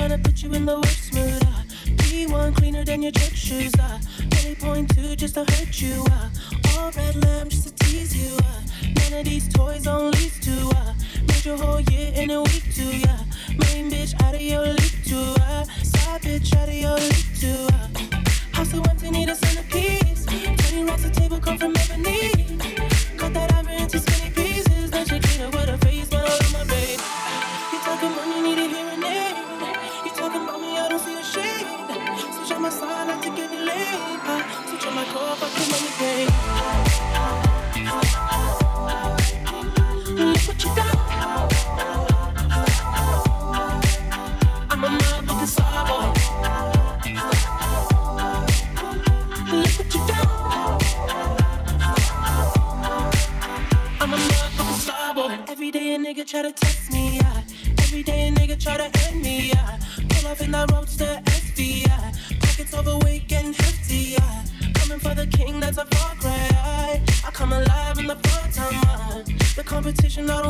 tryna put you in the worst mood. Uh. P1 cleaner than your church shoes. Uh. Really point two just to hurt you. Uh. All red lamb just to tease you. Uh. None of these toys on lease to. Uh. Made your whole year in a week too. Yeah. Main bitch out of your league too. Uh. Side bitch out of your league too. Uh. House so empty, need a centerpiece. 20 racks a table come from ebony. Cut that ivory into skinny try to test me, yeah. Every day a nigga try to end me, yeah. Pull off in that roadster yeah. Pockets overweight, getting hefty, yeah. Coming for the king, that's a far cry. I come alive in the part time, uh. The competition, I don't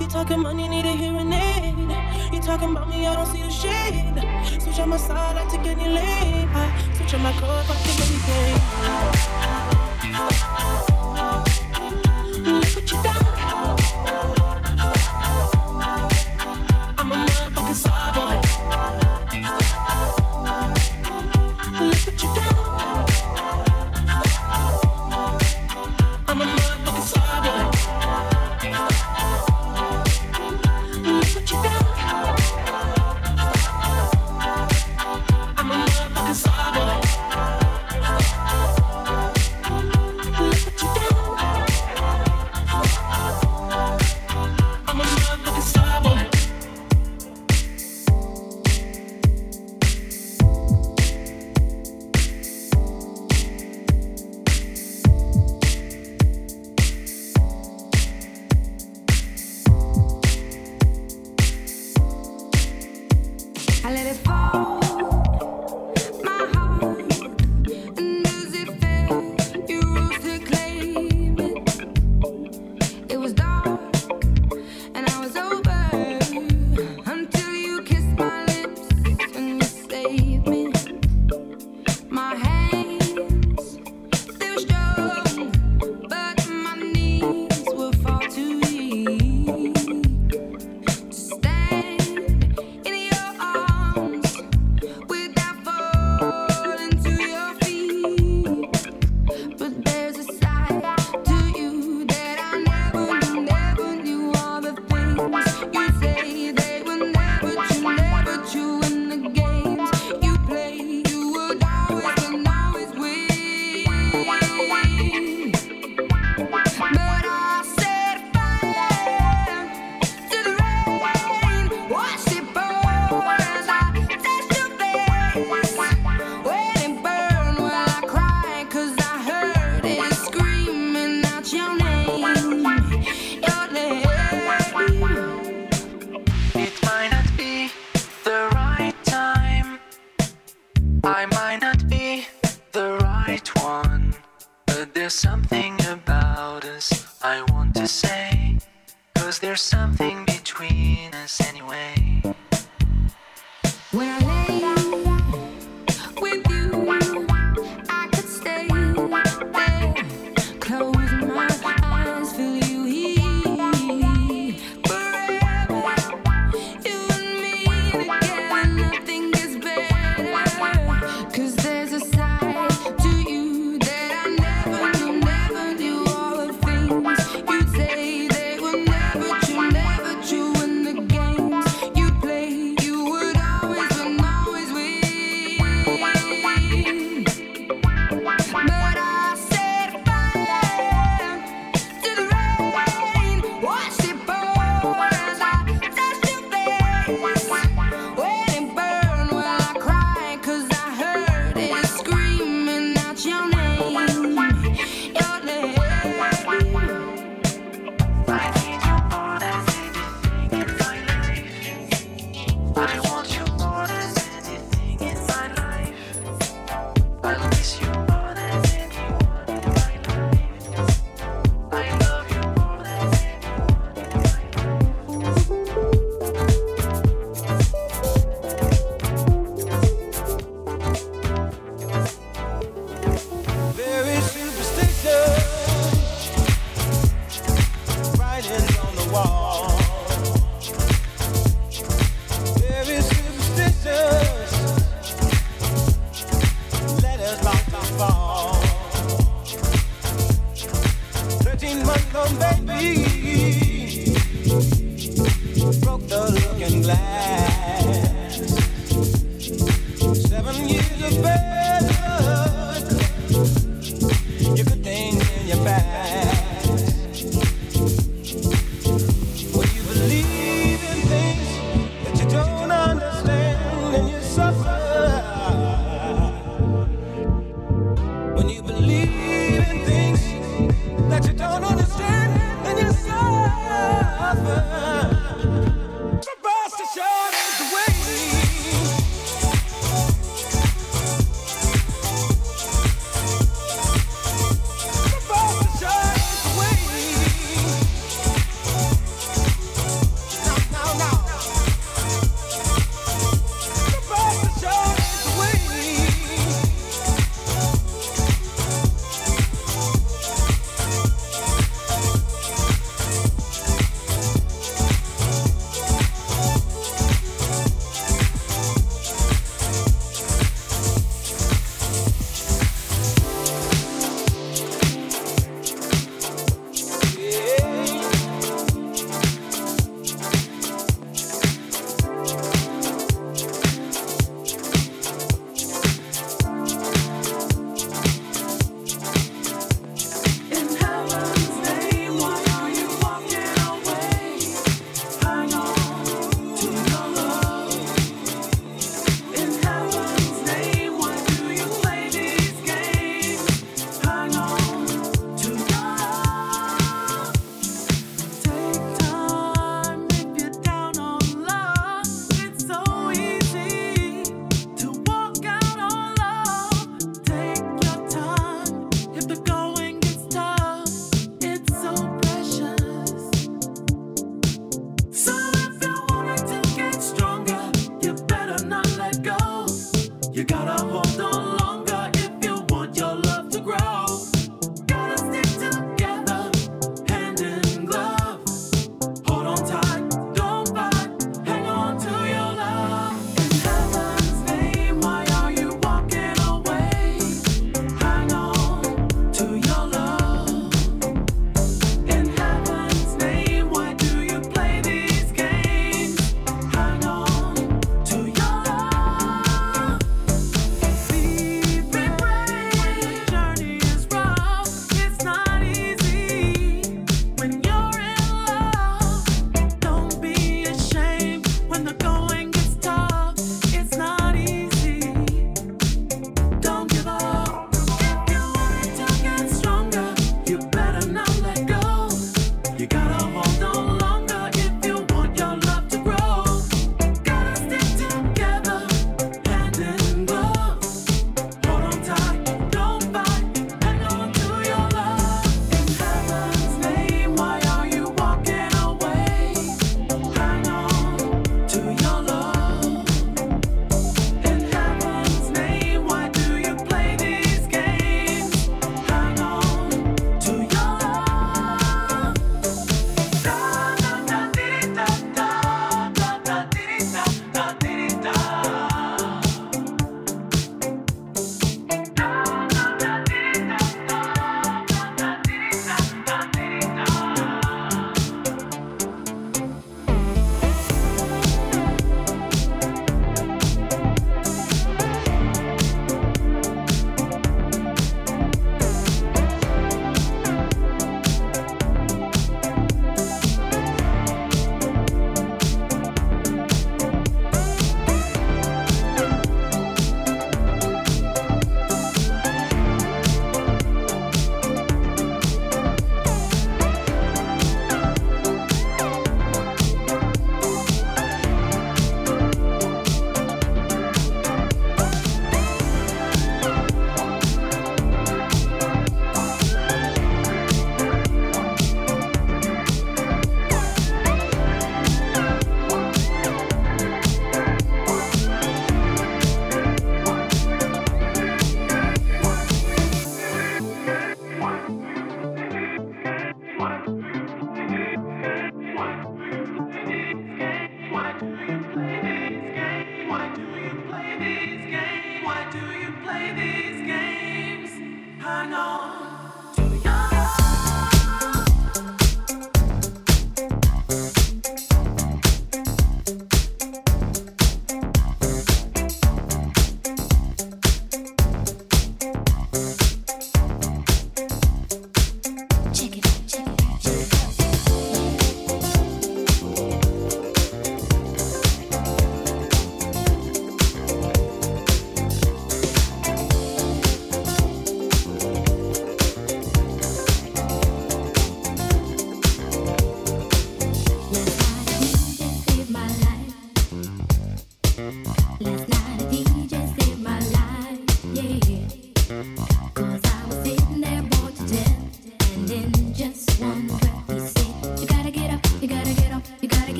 You talking money, need a hearing aid. You talking about me, I don't see the shade. Switch on my side, I take any lane. I switch on my core, fuck the anything. Look what you done.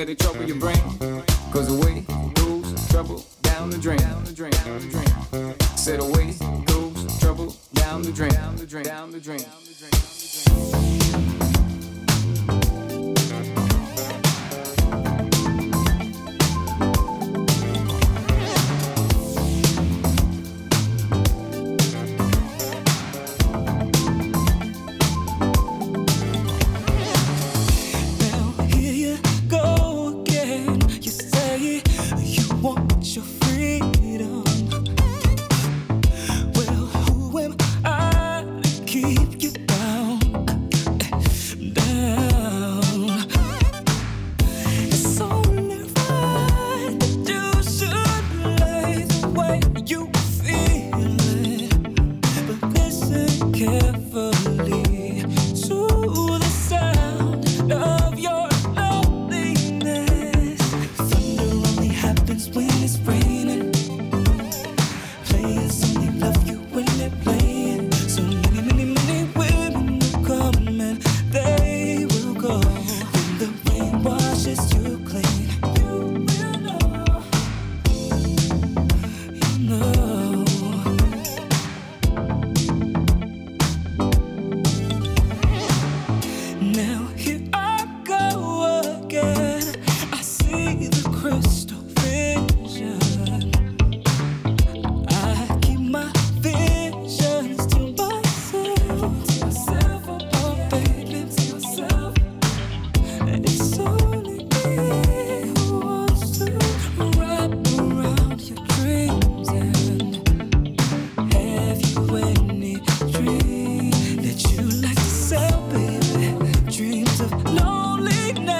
Let it trouble your brain. Cause away goes trouble down the drain. Down the drain, down the drain. Said away goes trouble down the drain. Down the drain, down the drain. Never loneliness.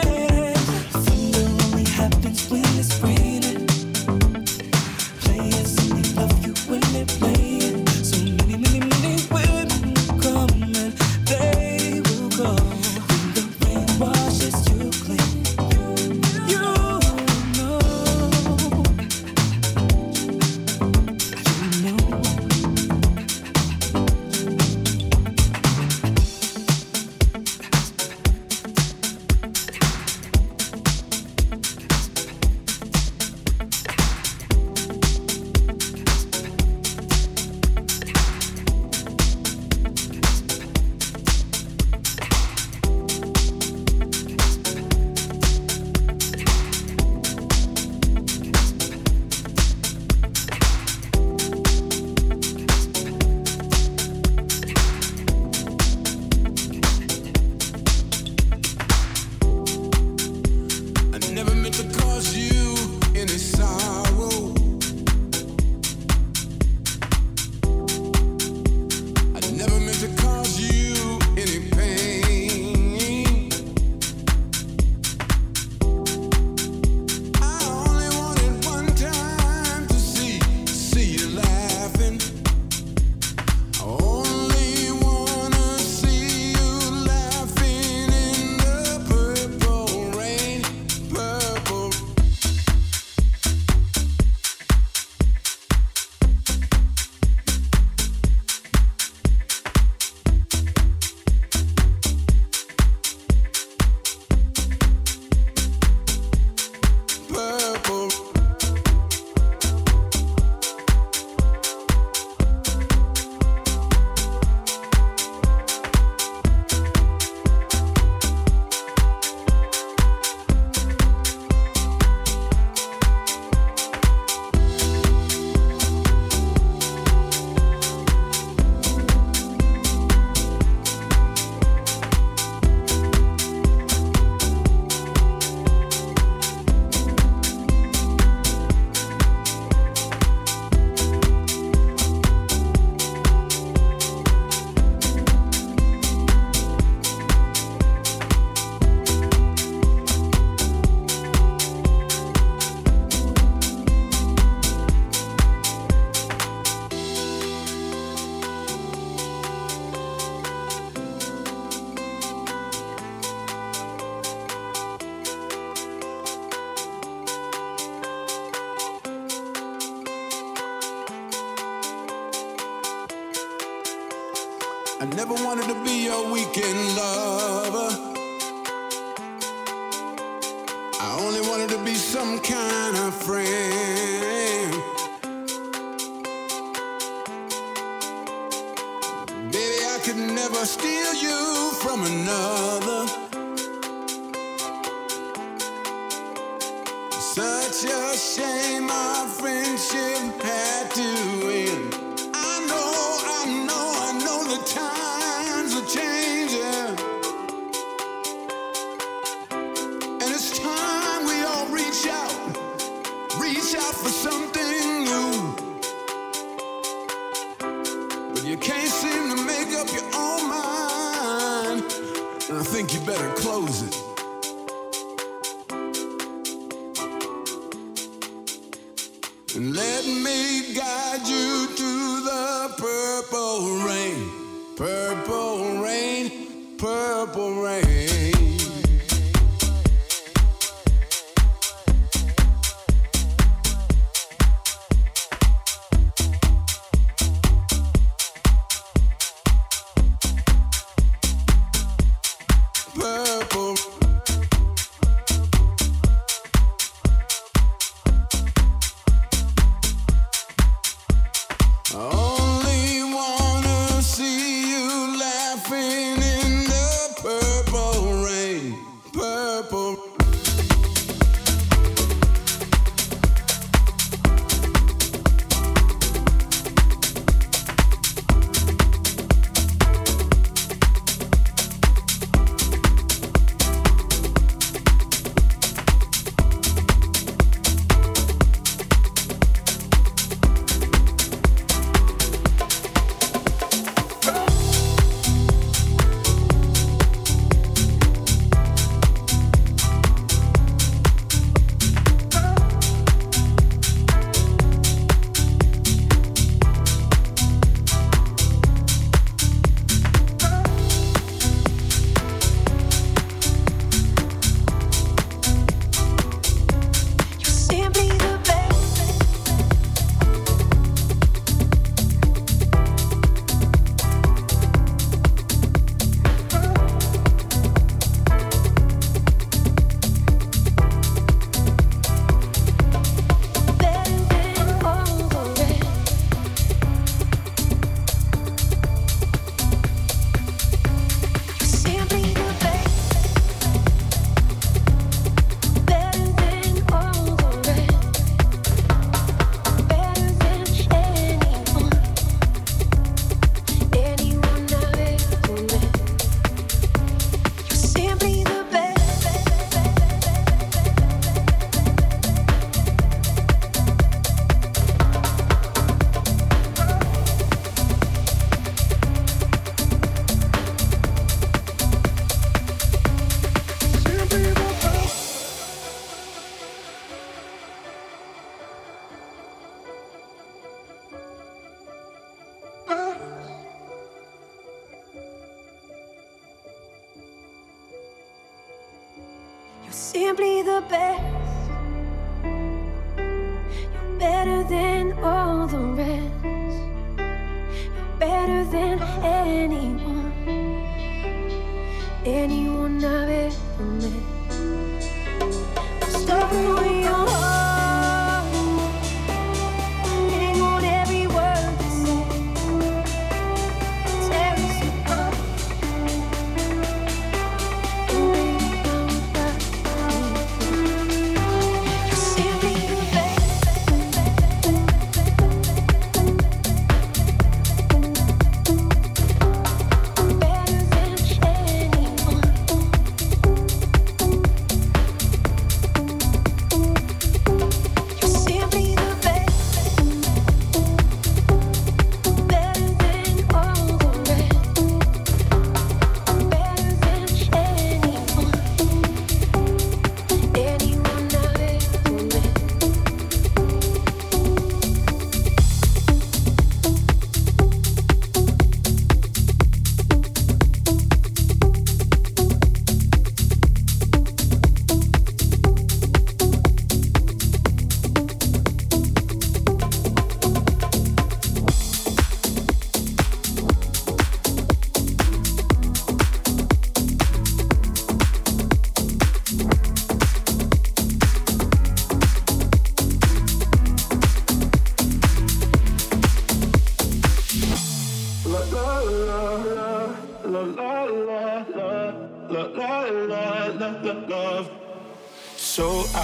Purple rain.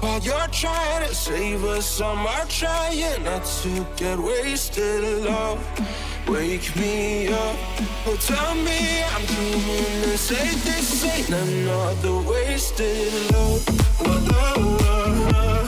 While you're trying to save us, I'm trying not to get wasted love. Wake me up, oh tell me I'm dreaming and say this ain't another wasted love, love, love, love,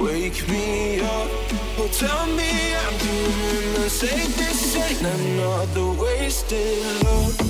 wake me up. Oh, tell me I'm doing the same. This ain't another wasted love. love,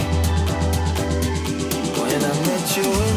you eh.